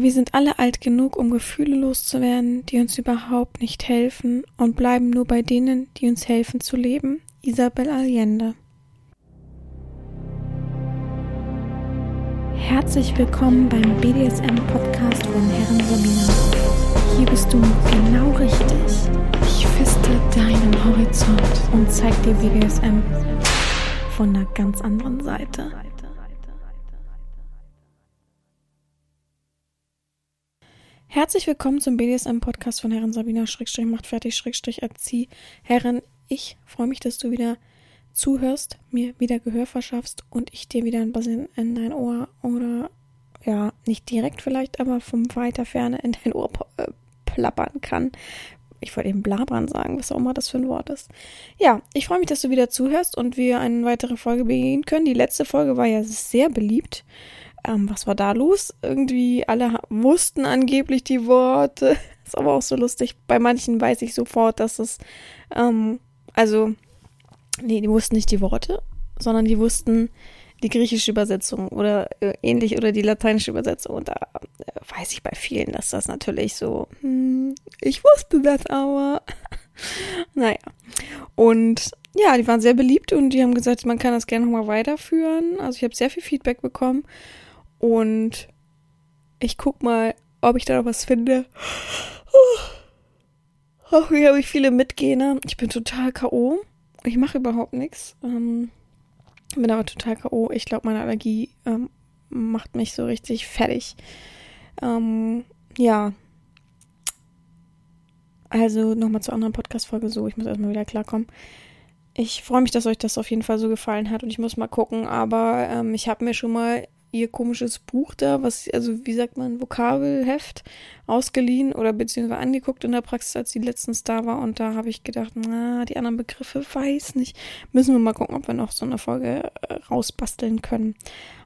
Wir sind alle alt genug, um Gefühle loszuwerden, die uns überhaupt nicht helfen und bleiben nur bei denen, die uns helfen zu leben. Isabel Allende. Herzlich willkommen beim BDSM-Podcast von Herren Sabina. Hier bist du genau richtig. Ich feste deinen Horizont und zeig dir BDSM von einer ganz anderen Seite. Herzlich willkommen zum BDSM-Podcast von Herren Sabina Schrägstrich macht fertig Schrägstrich erzieh. Herren, ich freue mich, dass du wieder zuhörst, mir wieder Gehör verschaffst und ich dir wieder ein bisschen in dein Ohr oder ja, nicht direkt vielleicht, aber von weiter Ferne in dein Ohr äh, plappern kann. Ich wollte eben blabern sagen, was auch immer das für ein Wort ist. Ja, ich freue mich, dass du wieder zuhörst und wir eine weitere Folge begehen können. Die letzte Folge war ja sehr beliebt. Ähm, was war da los? Irgendwie alle wussten angeblich die Worte. Ist aber auch so lustig. Bei manchen weiß ich sofort, dass es, ähm, also, nee, die wussten nicht die Worte, sondern die wussten die griechische Übersetzung oder äh, ähnlich oder die lateinische Übersetzung. Und da äh, weiß ich bei vielen, dass das natürlich so, hm, ich wusste das aber. naja. Und ja, die waren sehr beliebt und die haben gesagt, man kann das gerne nochmal weiterführen. Also ich habe sehr viel Feedback bekommen. Und ich guck mal, ob ich da noch was finde. Oh, hier habe ich viele Mitgehender. Ich bin total K.O. Ich mache überhaupt nichts. Ähm, bin aber total K.O. Ich glaube, meine Allergie ähm, macht mich so richtig fertig. Ähm, ja. Also nochmal zur anderen Podcast-Folge so. Ich muss erstmal wieder klarkommen. Ich freue mich, dass euch das auf jeden Fall so gefallen hat und ich muss mal gucken, aber ähm, ich habe mir schon mal ihr komisches Buch da, was, also wie sagt man, Vokabelheft ausgeliehen oder beziehungsweise angeguckt in der Praxis, als sie letztens da war. Und da habe ich gedacht, na, die anderen Begriffe weiß nicht. Müssen wir mal gucken, ob wir noch so eine Folge äh, rausbasteln können.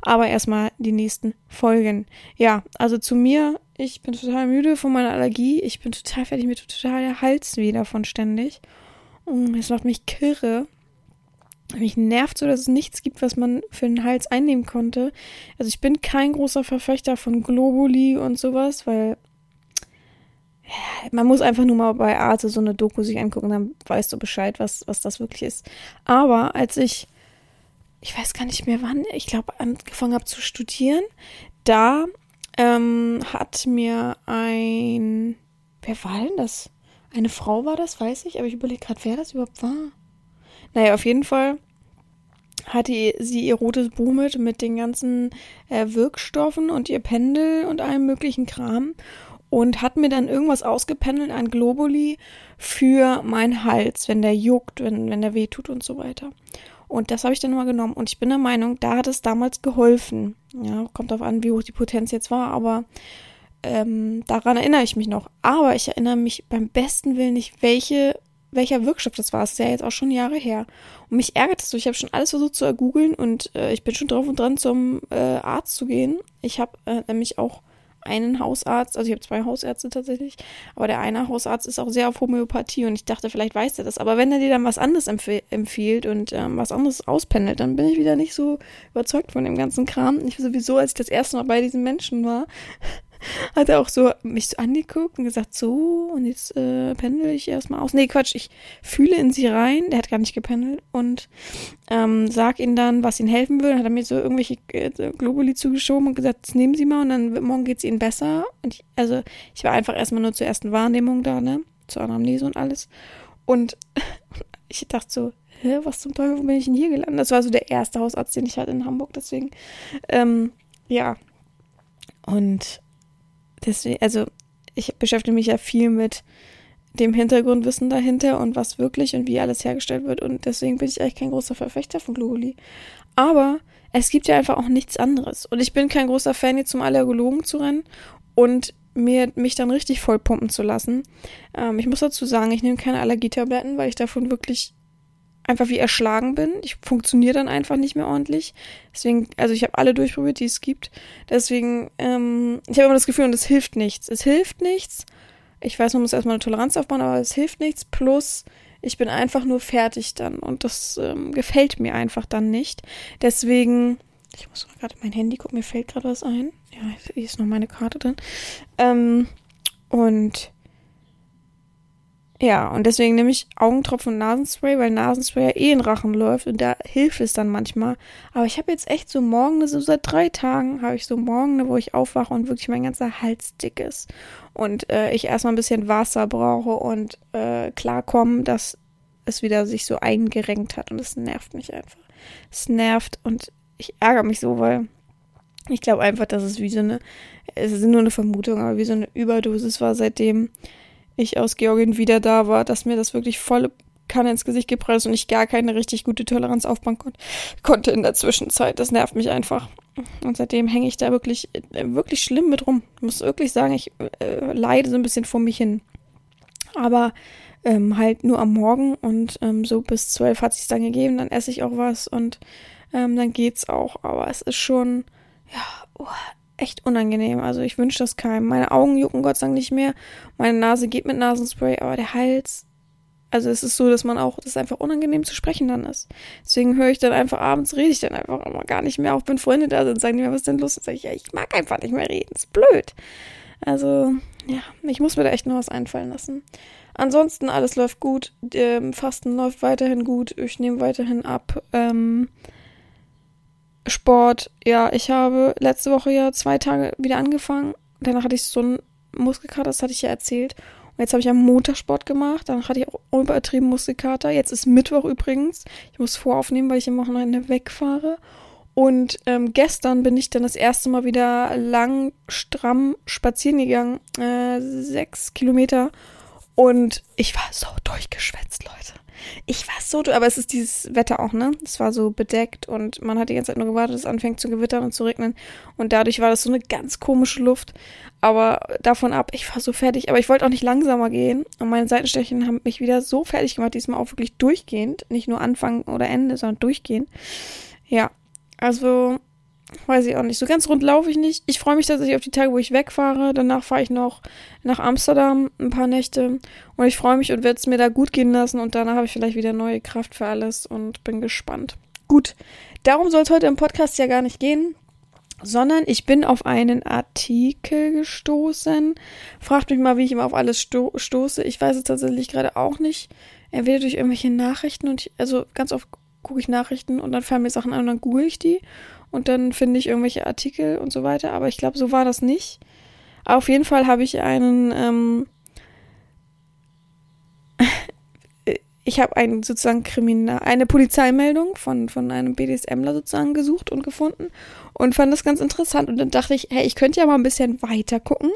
Aber erstmal die nächsten Folgen. Ja, also zu mir, ich bin total müde von meiner Allergie. Ich bin total fertig, mir total der Hals weh davon ständig. Und es macht mich kirre. Mich nervt so, dass es nichts gibt, was man für den Hals einnehmen konnte. Also ich bin kein großer Verfechter von Globuli und sowas, weil man muss einfach nur mal bei Arte so eine Doku sich angucken, dann weißt du Bescheid, was, was das wirklich ist. Aber als ich, ich weiß gar nicht mehr wann, ich glaube, angefangen habe zu studieren, da ähm, hat mir ein, wer war denn das? Eine Frau war das, weiß ich, aber ich überlege gerade, wer das überhaupt war. Naja, auf jeden Fall hatte sie ihr rotes Buch mit, mit den ganzen äh, Wirkstoffen und ihr Pendel und allem möglichen Kram und hat mir dann irgendwas ausgependelt an Globuli für meinen Hals, wenn der juckt, wenn, wenn der weh tut und so weiter. Und das habe ich dann mal genommen. Und ich bin der Meinung, da hat es damals geholfen. Ja, kommt darauf an, wie hoch die Potenz jetzt war, aber ähm, daran erinnere ich mich noch. Aber ich erinnere mich beim besten Willen nicht, welche welcher Wirkstoff das war. Es ist ja jetzt auch schon Jahre her. Und mich ärgert es so. Ich habe schon alles versucht zu ergoogeln und äh, ich bin schon drauf und dran, zum äh, Arzt zu gehen. Ich habe äh, nämlich auch einen Hausarzt, also ich habe zwei Hausärzte tatsächlich, aber der eine Hausarzt ist auch sehr auf Homöopathie und ich dachte, vielleicht weiß er das. Aber wenn er dir dann was anderes empf empfiehlt und ähm, was anderes auspendelt, dann bin ich wieder nicht so überzeugt von dem ganzen Kram. Ich sowieso, als ich das erste Mal bei diesen Menschen war, hat er auch so mich so angeguckt und gesagt, so, und jetzt äh, pendel ich erstmal aus. Nee, Quatsch, ich fühle in sie rein, der hat gar nicht gependelt und ähm, sag ihnen dann, was ihnen helfen will. Hat er mir so irgendwelche äh, Globuli zugeschoben und gesagt, das nehmen Sie mal und dann morgen geht's ihnen besser. Und ich, also ich war einfach erstmal nur zur ersten Wahrnehmung da, ne? Zur Anamnese und alles. Und ich dachte so, hä, was zum Teufel, wo bin ich denn hier gelandet? Das war so der erste Hausarzt, den ich hatte in Hamburg, deswegen, ähm, ja. Und deswegen, also ich beschäftige mich ja viel mit dem Hintergrundwissen dahinter und was wirklich und wie alles hergestellt wird und deswegen bin ich eigentlich kein großer Verfechter von Globuli. Aber es gibt ja einfach auch nichts anderes und ich bin kein großer Fan, jetzt zum Allergologen zu rennen und mir mich dann richtig vollpumpen zu lassen. Ähm, ich muss dazu sagen, ich nehme keine Allergietabletten, weil ich davon wirklich einfach wie erschlagen bin. Ich funktioniere dann einfach nicht mehr ordentlich. Deswegen, also ich habe alle durchprobiert, die es gibt. Deswegen, ähm, ich habe immer das Gefühl, und es hilft nichts. Es hilft nichts. Ich weiß, man muss erstmal eine Toleranz aufbauen, aber es hilft nichts. Plus, ich bin einfach nur fertig dann. Und das ähm, gefällt mir einfach dann nicht. Deswegen Ich muss gerade mein Handy gucken, mir fällt gerade was ein. Ja, hier ist noch meine Karte drin. Ähm, und ja, und deswegen nehme ich Augentropfen und Nasenspray, weil Nasenspray ja eh in Rachen läuft und da hilft es dann manchmal. Aber ich habe jetzt echt so morgen, so seit drei Tagen, habe ich so morgen, wo ich aufwache und wirklich mein ganzer Hals dick ist. Und äh, ich erstmal ein bisschen Wasser brauche und äh, klarkommen, dass es wieder sich so eingerenkt hat. Und es nervt mich einfach. Es nervt und ich ärgere mich so, weil ich glaube einfach, dass es wie so eine, es ist nur eine Vermutung, aber wie so eine Überdosis war, seitdem ich aus Georgien wieder da war, dass mir das wirklich volle Kanne ins Gesicht geprellt ist und ich gar keine richtig gute Toleranz aufbauen kon konnte in der Zwischenzeit. Das nervt mich einfach. Und seitdem hänge ich da wirklich, äh, wirklich schlimm mit rum. Ich muss wirklich sagen, ich äh, leide so ein bisschen vor mich hin. Aber ähm, halt nur am Morgen und ähm, so bis zwölf hat sich dann gegeben. Dann esse ich auch was und ähm, dann geht's auch. Aber es ist schon, ja, oh, echt unangenehm. Also ich wünsche das keinem. Meine Augen jucken Gott sei Dank nicht mehr. Meine Nase geht mit Nasenspray, aber der Hals. Also es ist so, dass man auch, dass es einfach unangenehm zu sprechen dann ist. Deswegen höre ich dann einfach abends, rede ich dann einfach immer gar nicht mehr. Auch wenn Freunde da sind, sagen die mir, was ist denn los? Und sage ich, ja, ich mag einfach nicht mehr reden. ist blöd. Also, ja, ich muss mir da echt noch was einfallen lassen. Ansonsten, alles läuft gut. Ähm, Fasten läuft weiterhin gut. Ich nehme weiterhin ab. Ähm, Sport, ja, ich habe letzte Woche ja zwei Tage wieder angefangen. Danach hatte ich so einen Muskelkater, das hatte ich ja erzählt. Und jetzt habe ich am Montag Sport gemacht. Danach hatte ich auch übertrieben Muskelkater. Jetzt ist Mittwoch übrigens. Ich muss voraufnehmen, weil ich am Wochenende wegfahre. Und ähm, gestern bin ich dann das erste Mal wieder lang, stramm spazieren gegangen. Äh, sechs Kilometer. Und ich war so durchgeschwätzt, Leute. Ich war so, aber es ist dieses Wetter auch, ne? Es war so bedeckt und man hat die ganze Zeit nur gewartet, es anfängt zu gewittern und zu regnen. Und dadurch war das so eine ganz komische Luft. Aber davon ab, ich war so fertig. Aber ich wollte auch nicht langsamer gehen. Und meine Seitenstechen haben mich wieder so fertig gemacht, diesmal auch wirklich durchgehend. Nicht nur Anfang oder Ende, sondern durchgehend. Ja. Also, weiß ich auch nicht. So ganz rund laufe ich nicht. Ich freue mich tatsächlich auf die Tage, wo ich wegfahre. Danach fahre ich noch nach Amsterdam ein paar Nächte. Und ich freue mich und werde es mir da gut gehen lassen. Und danach habe ich vielleicht wieder neue Kraft für alles und bin gespannt. Gut, darum soll es heute im Podcast ja gar nicht gehen. Sondern ich bin auf einen Artikel gestoßen. Fragt mich mal, wie ich immer auf alles sto stoße. Ich weiß es tatsächlich gerade auch nicht. Entweder durch irgendwelche Nachrichten und ich, also ganz oft gucke ich Nachrichten und dann fallen mir Sachen an und dann google ich die und dann finde ich irgendwelche Artikel und so weiter. Aber ich glaube, so war das nicht. Auf jeden Fall habe ich einen, ähm, ich habe einen sozusagen Kriminal, eine Polizeimeldung von, von einem BDSMler sozusagen gesucht und gefunden und fand das ganz interessant. Und dann dachte ich, hey, ich könnte ja mal ein bisschen weiter gucken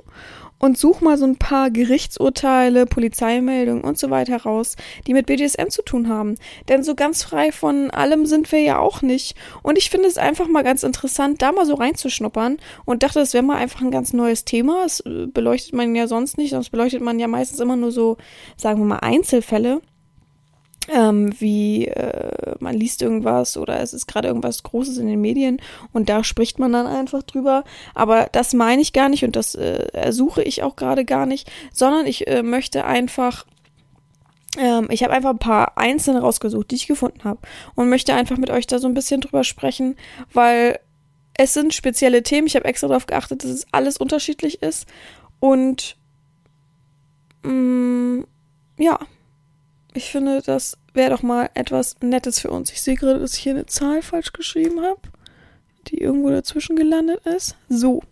und such mal so ein paar Gerichtsurteile, Polizeimeldungen und so weiter raus, die mit BDSM zu tun haben. Denn so ganz frei von allem sind wir ja auch nicht. Und ich finde es einfach mal ganz interessant, da mal so reinzuschnuppern und dachte, das wäre mal einfach ein ganz neues Thema. Das äh, beleuchtet man ja sonst nicht, sonst beleuchtet man ja meistens immer nur so, sagen wir mal, Einzelfälle ähm, wie äh, man liest irgendwas oder es ist gerade irgendwas Großes in den Medien und da spricht man dann einfach drüber. Aber das meine ich gar nicht und das äh, ersuche ich auch gerade gar nicht, sondern ich äh, möchte einfach ähm, ich habe einfach ein paar einzelne rausgesucht, die ich gefunden habe und möchte einfach mit euch da so ein bisschen drüber sprechen, weil es sind spezielle Themen. Ich habe extra darauf geachtet, dass es alles unterschiedlich ist und mh, mm, ja, ich finde, das wäre doch mal etwas Nettes für uns. Ich sehe gerade, dass ich hier eine Zahl falsch geschrieben habe, die irgendwo dazwischen gelandet ist. So.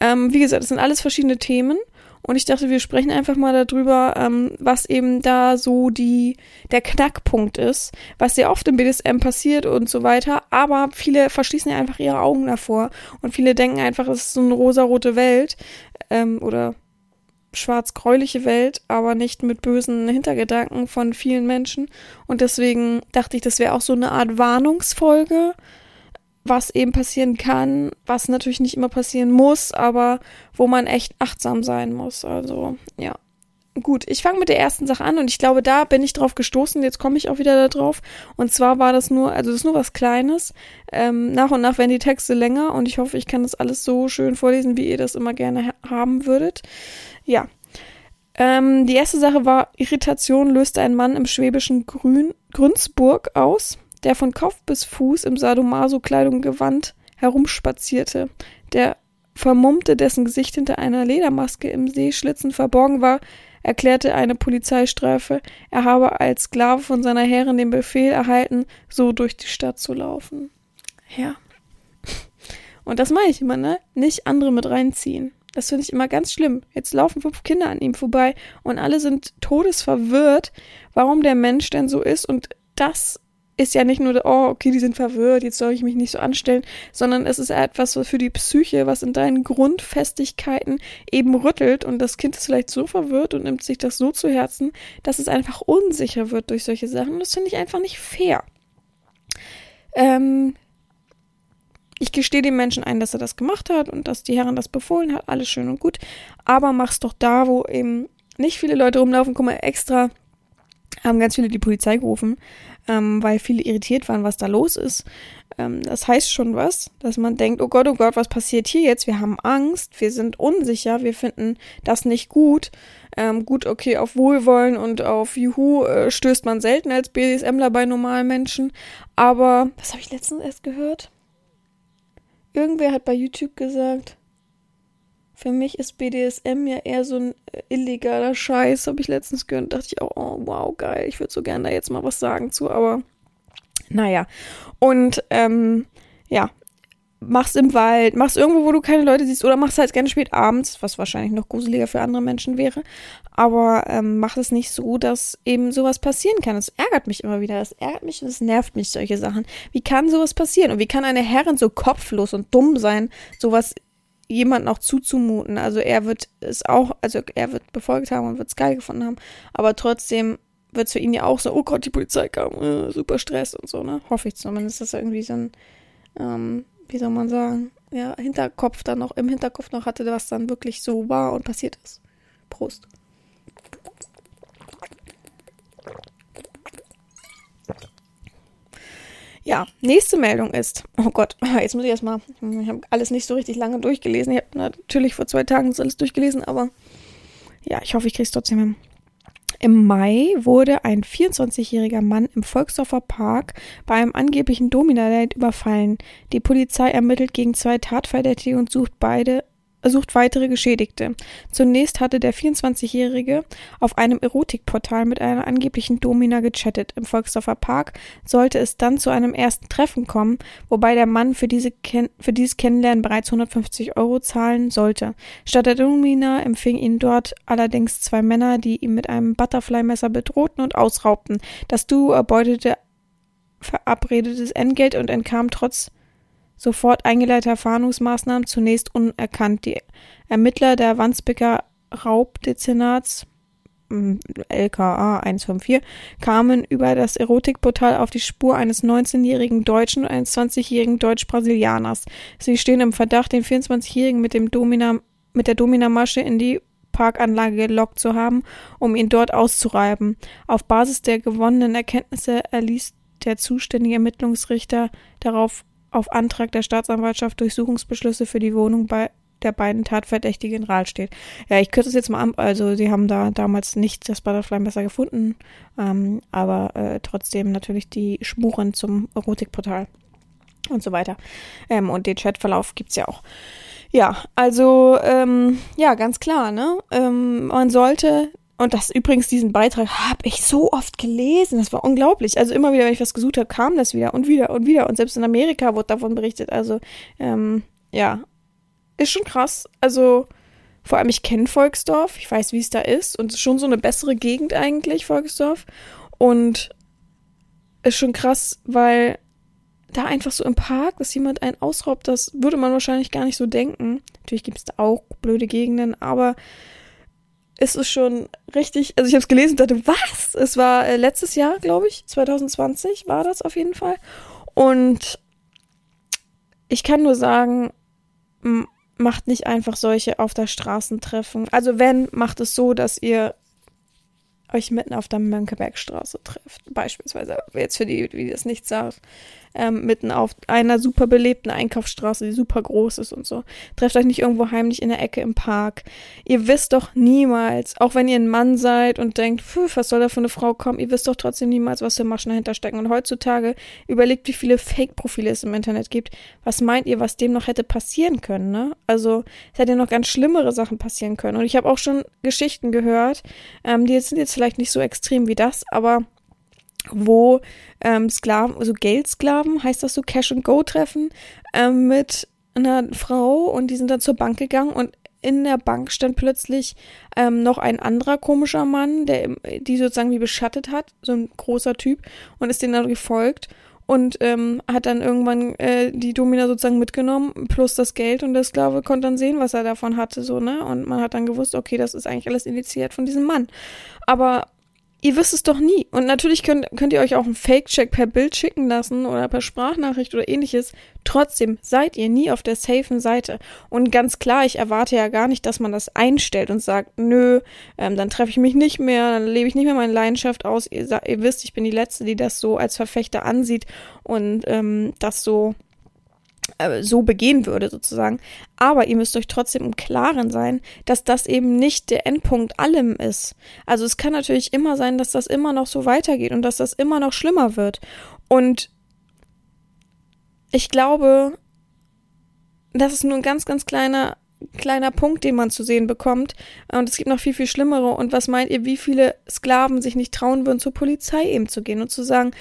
Ähm, wie gesagt, es sind alles verschiedene Themen. Und ich dachte, wir sprechen einfach mal darüber, ähm, was eben da so die, der Knackpunkt ist, was sehr oft im BDSM passiert und so weiter. Aber viele verschließen ja einfach ihre Augen davor. Und viele denken einfach, es ist so eine rosarote Welt. Ähm, oder schwarz-gräuliche Welt, aber nicht mit bösen Hintergedanken von vielen Menschen. Und deswegen dachte ich, das wäre auch so eine Art Warnungsfolge, was eben passieren kann, was natürlich nicht immer passieren muss, aber wo man echt achtsam sein muss. Also, ja. Gut, ich fange mit der ersten Sache an und ich glaube, da bin ich drauf gestoßen. Jetzt komme ich auch wieder da drauf. Und zwar war das nur, also das ist nur was Kleines. Ähm, nach und nach werden die Texte länger und ich hoffe, ich kann das alles so schön vorlesen, wie ihr das immer gerne ha haben würdet. Ja. Ähm, die erste Sache war, Irritation löste ein Mann im schwäbischen Grün, Grünsburg aus, der von Kopf bis Fuß im Sadomaso-Kleidung gewandt herumspazierte. Der Vermummte, dessen Gesicht hinter einer Ledermaske im Seeschlitzen verborgen war, erklärte eine Polizeistreife, er habe als Sklave von seiner Herrin den Befehl erhalten, so durch die Stadt zu laufen. Ja. Und das meine ich immer, ne? Nicht andere mit reinziehen. Das finde ich immer ganz schlimm. Jetzt laufen fünf Kinder an ihm vorbei und alle sind todesverwirrt, warum der Mensch denn so ist. Und das ist ja nicht nur, oh, okay, die sind verwirrt, jetzt soll ich mich nicht so anstellen, sondern es ist etwas für die Psyche, was in deinen Grundfestigkeiten eben rüttelt und das Kind ist vielleicht so verwirrt und nimmt sich das so zu Herzen, dass es einfach unsicher wird durch solche Sachen. Und das finde ich einfach nicht fair. Ähm, ich gestehe dem Menschen ein, dass er das gemacht hat und dass die Herren das befohlen hat, alles schön und gut, aber mach's doch da, wo eben nicht viele Leute rumlaufen, guck mal, extra haben ganz viele die Polizei gerufen, ähm, weil viele irritiert waren, was da los ist. Ähm, das heißt schon was, dass man denkt, oh Gott, oh Gott, was passiert hier jetzt? Wir haben Angst, wir sind unsicher, wir finden das nicht gut. Ähm, gut, okay, auf Wohlwollen und auf Juhu äh, stößt man selten als BDSMler bei normalen Menschen. Aber, was habe ich letztens erst gehört? Irgendwer hat bei YouTube gesagt, für mich ist BDSM ja eher so ein äh, illegaler Scheiß, habe ich letztens gehört. Dachte ich auch, oh wow, geil, ich würde so gerne da jetzt mal was sagen zu, aber naja. Und ähm, ja, mach's im Wald, mach's irgendwo, wo du keine Leute siehst, oder mach's halt gerne spät abends, was wahrscheinlich noch gruseliger für andere Menschen wäre. Aber ähm, mach es nicht so, dass eben sowas passieren kann. Es ärgert mich immer wieder. Es ärgert mich und es nervt mich, solche Sachen. Wie kann sowas passieren? Und wie kann eine Herrin so kopflos und dumm sein, sowas jemanden auch zuzumuten? Also er wird es auch, also er wird befolgt haben und wird es geil gefunden haben. Aber trotzdem wird es für ihn ja auch so, oh Gott, die Polizei kam, äh, super Stress und so, ne? Hoffe ich zumindest, dass er irgendwie so ein ähm, wie soll man sagen, ja, Hinterkopf dann noch, im Hinterkopf noch hatte, was dann wirklich so war und passiert ist. Prost. Ja, nächste Meldung ist, oh Gott, jetzt muss ich erstmal, ich habe alles nicht so richtig lange durchgelesen. Ich habe natürlich vor zwei Tagen alles durchgelesen, aber ja, ich hoffe, ich kriege es trotzdem hin. Im Mai wurde ein 24-jähriger Mann im Volksdorfer Park bei einem angeblichen Domina-Date überfallen. Die Polizei ermittelt gegen zwei Tatverdächtige und sucht beide sucht weitere Geschädigte. Zunächst hatte der 24-Jährige auf einem Erotikportal mit einer angeblichen Domina gechattet. Im Volksdorfer Park sollte es dann zu einem ersten Treffen kommen, wobei der Mann für, diese Ken für dieses Kennenlernen bereits 150 Euro zahlen sollte. Statt der Domina empfing ihn dort allerdings zwei Männer, die ihn mit einem Butterfly-Messer bedrohten und ausraubten. Das Duo erbeutete verabredetes Entgelt und entkam trotz sofort eingeleiteter Fahndungsmaßnahmen zunächst unerkannt. Die Ermittler der Wandsbeker Raubdezernats LKA 154 kamen über das Erotikportal auf die Spur eines 19-jährigen Deutschen und eines 20-jährigen Deutsch-Brasilianers. Sie stehen im Verdacht, den 24-jährigen mit mit der Domina-Masche in die Parkanlage gelockt zu haben, um ihn dort auszureiben. Auf Basis der gewonnenen Erkenntnisse erließ der zuständige Ermittlungsrichter darauf auf Antrag der Staatsanwaltschaft Durchsuchungsbeschlüsse für die Wohnung bei der beiden Tatverdächtigen in Rahl steht. Ja, ich kürze es jetzt mal an. Also, sie haben da damals nicht das Butterfly-Messer gefunden, ähm, aber äh, trotzdem natürlich die Spuren zum Erotikportal und so weiter. Ähm, und den Chatverlauf gibt's ja auch. Ja, also, ähm, ja, ganz klar, ne? Ähm, man sollte und das übrigens, diesen Beitrag habe ich so oft gelesen. Das war unglaublich. Also immer wieder, wenn ich was gesucht habe, kam das wieder und wieder und wieder. Und selbst in Amerika wurde davon berichtet. Also, ähm, ja, ist schon krass. Also, vor allem, ich kenne Volksdorf. Ich weiß, wie es da ist. Und es ist schon so eine bessere Gegend eigentlich, Volksdorf. Und ist schon krass, weil da einfach so im Park, dass jemand einen ausraubt, das würde man wahrscheinlich gar nicht so denken. Natürlich gibt es da auch blöde Gegenden, aber es ist schon richtig, also ich habe es gelesen und dachte, was? Es war äh, letztes Jahr, glaube ich, 2020 war das auf jeden Fall. Und ich kann nur sagen, macht nicht einfach solche auf der Straßentreffen. Also wenn, macht es so, dass ihr euch mitten auf der Mönckebergstraße trefft, beispielsweise, jetzt für die, die das nicht sagt, ähm, mitten auf einer super belebten Einkaufsstraße, die super groß ist und so. Trefft euch nicht irgendwo heimlich in der Ecke im Park. Ihr wisst doch niemals, auch wenn ihr ein Mann seid und denkt, pfuh, was soll da für eine Frau kommen, ihr wisst doch trotzdem niemals, was für Maschen dahinter stecken. Und heutzutage überlegt, wie viele Fake-Profile es im Internet gibt. Was meint ihr, was dem noch hätte passieren können, ne? Also, es hätte noch ganz schlimmere Sachen passieren können. Und ich habe auch schon Geschichten gehört, ähm, die jetzt sind jetzt vielleicht nicht so extrem wie das, aber wo ähm, Sklaven, also Geldsklaven, heißt das so, Cash and Go treffen, ähm, mit einer Frau und die sind dann zur Bank gegangen und in der Bank stand plötzlich ähm, noch ein anderer komischer Mann, der die sozusagen wie beschattet hat, so ein großer Typ, und ist denen dann gefolgt und ähm, hat dann irgendwann äh, die Domina sozusagen mitgenommen, plus das Geld und der Sklave konnte dann sehen, was er davon hatte, so, ne? Und man hat dann gewusst, okay, das ist eigentlich alles initiiert von diesem Mann. Aber ihr wisst es doch nie. Und natürlich könnt, könnt ihr euch auch einen Fake-Check per Bild schicken lassen oder per Sprachnachricht oder ähnliches. Trotzdem seid ihr nie auf der safen Seite. Und ganz klar, ich erwarte ja gar nicht, dass man das einstellt und sagt, nö, ähm, dann treffe ich mich nicht mehr, dann lebe ich nicht mehr meine Leidenschaft aus. Ihr, ihr, wisst, ich bin die Letzte, die das so als Verfechter ansieht und ähm, das so äh, so begehen würde sozusagen. Aber ihr müsst euch trotzdem im Klaren sein, dass das eben nicht der Endpunkt allem ist. Also es kann natürlich immer sein, dass das immer noch so weitergeht und dass das immer noch schlimmer wird. Und ich glaube, das ist nur ein ganz, ganz kleiner kleiner Punkt, den man zu sehen bekommt. Und es gibt noch viel, viel schlimmere. Und was meint ihr, wie viele Sklaven sich nicht trauen würden, zur Polizei eben zu gehen und zu sagen,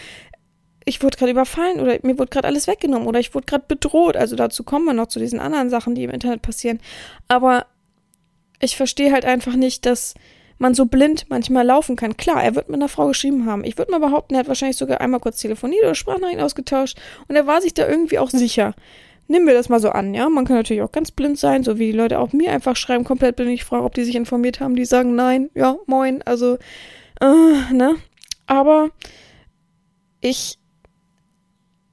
ich wurde gerade überfallen oder mir wurde gerade alles weggenommen oder ich wurde gerade bedroht. Also dazu kommen wir noch zu diesen anderen Sachen, die im Internet passieren. Aber ich verstehe halt einfach nicht, dass man so blind manchmal laufen kann. Klar, er wird mit einer Frau geschrieben haben. Ich würde mal behaupten, er hat wahrscheinlich sogar einmal kurz telefoniert oder Sprachnachrichten ausgetauscht und er war sich da irgendwie auch sicher. Nehmen wir das mal so an, ja. Man kann natürlich auch ganz blind sein, so wie die Leute auch mir einfach schreiben, komplett blind. Ich frage, ob die sich informiert haben. Die sagen nein, ja, moin. Also, äh, ne? Aber ich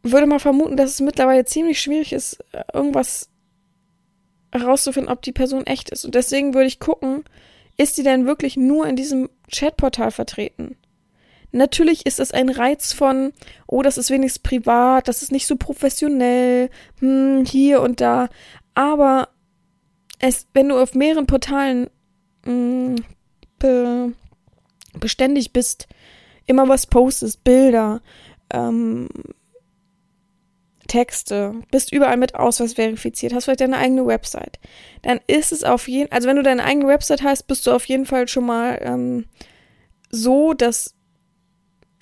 würde mal vermuten, dass es mittlerweile ziemlich schwierig ist, irgendwas herauszufinden, ob die Person echt ist. Und deswegen würde ich gucken, ist die denn wirklich nur in diesem Chatportal vertreten? Natürlich ist es ein Reiz von, oh, das ist wenigstens privat, das ist nicht so professionell, hm, hier und da. Aber es, wenn du auf mehreren Portalen hm, be, beständig bist, immer was postest, Bilder, ähm, Texte, bist überall mit Ausweis verifiziert, hast vielleicht deine eigene Website, dann ist es auf jeden also wenn du deine eigene Website hast, bist du auf jeden Fall schon mal ähm, so, dass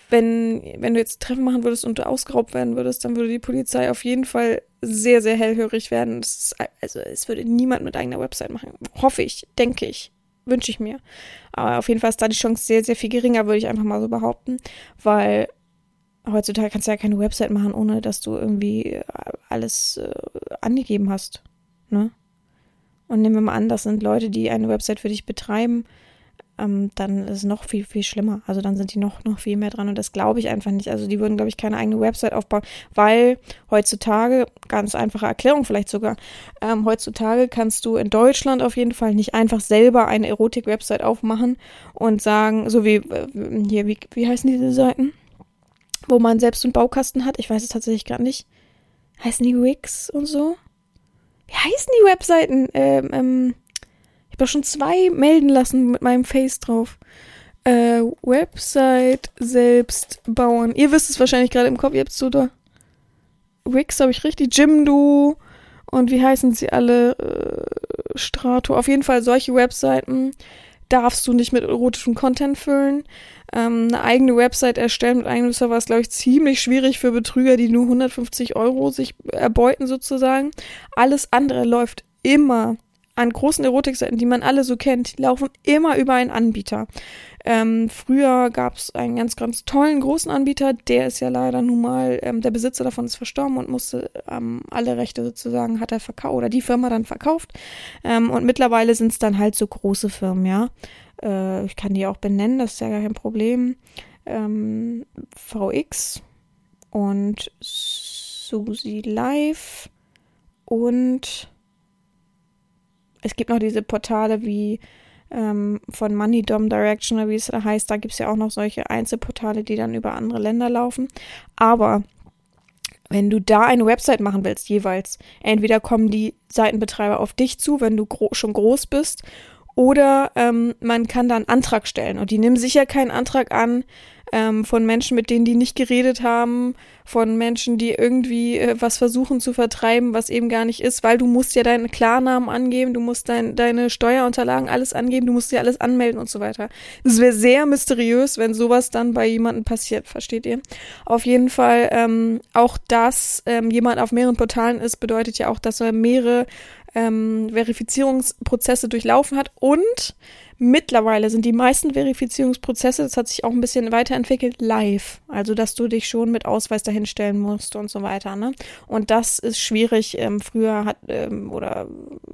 wenn, wenn du jetzt Treffen machen würdest und du ausgeraubt werden würdest, dann würde die Polizei auf jeden Fall sehr, sehr hellhörig werden. Ist, also es würde niemand mit eigener Website machen. Hoffe ich, denke ich, wünsche ich mir. Aber auf jeden Fall ist da die Chance sehr, sehr viel geringer, würde ich einfach mal so behaupten, weil heutzutage kannst du ja keine Website machen, ohne dass du irgendwie äh, alles äh, angegeben hast. Ne? Und nehmen wir mal an, das sind Leute, die eine Website für dich betreiben, ähm, dann ist es noch viel, viel schlimmer. Also dann sind die noch, noch viel mehr dran und das glaube ich einfach nicht. Also die würden, glaube ich, keine eigene Website aufbauen, weil heutzutage, ganz einfache Erklärung vielleicht sogar, ähm, heutzutage kannst du in Deutschland auf jeden Fall nicht einfach selber eine Erotik-Website aufmachen und sagen, so wie, äh, hier, wie, wie heißen diese Seiten? Wo man selbst einen Baukasten hat. Ich weiß es tatsächlich gerade nicht. Heißen die Wix und so? Wie heißen die Webseiten? Ähm, ähm, ich habe schon zwei melden lassen mit meinem Face drauf. Äh, Website selbst bauen. Ihr wisst es wahrscheinlich gerade im Kopf. Ihr habt so da. Wix habe ich richtig. Jimdo. Und wie heißen sie alle? Äh, Strato. Auf jeden Fall solche Webseiten darfst du nicht mit erotischem Content füllen. Ähm, eine eigene Website erstellen mit eigenem Server ist, glaube ich, ziemlich schwierig für Betrüger, die nur 150 Euro sich erbeuten sozusagen. Alles andere läuft immer an großen Erotikseiten, die man alle so kennt, laufen immer über einen Anbieter. Ähm, früher gab es einen ganz, ganz tollen großen Anbieter, der ist ja leider nun mal, ähm, der Besitzer davon ist verstorben und musste ähm, alle Rechte sozusagen, hat er verkauft, oder die Firma dann verkauft. Ähm, und mittlerweile sind es dann halt so große Firmen, ja. Äh, ich kann die auch benennen, das ist ja gar kein Problem. Ähm, VX und Susi Live und es gibt noch diese Portale wie ähm, von Money Dom Direction wie es da heißt. Da gibt es ja auch noch solche Einzelportale, die dann über andere Länder laufen. Aber wenn du da eine Website machen willst, jeweils, entweder kommen die Seitenbetreiber auf dich zu, wenn du gro schon groß bist, oder ähm, man kann da einen Antrag stellen. Und die nehmen sicher keinen Antrag an, ähm, von Menschen, mit denen die nicht geredet haben, von Menschen, die irgendwie äh, was versuchen zu vertreiben, was eben gar nicht ist, weil du musst ja deinen Klarnamen angeben, du musst dein, deine Steuerunterlagen alles angeben, du musst ja alles anmelden und so weiter. Es wäre sehr mysteriös, wenn sowas dann bei jemandem passiert, versteht ihr? Auf jeden Fall, ähm, auch dass ähm, jemand auf mehreren Portalen ist, bedeutet ja auch, dass er mehrere ähm, Verifizierungsprozesse durchlaufen hat und Mittlerweile sind die meisten Verifizierungsprozesse, das hat sich auch ein bisschen weiterentwickelt, live. Also, dass du dich schon mit Ausweis dahinstellen musst und so weiter. Ne? Und das ist schwierig. Ähm, früher hat, ähm, oder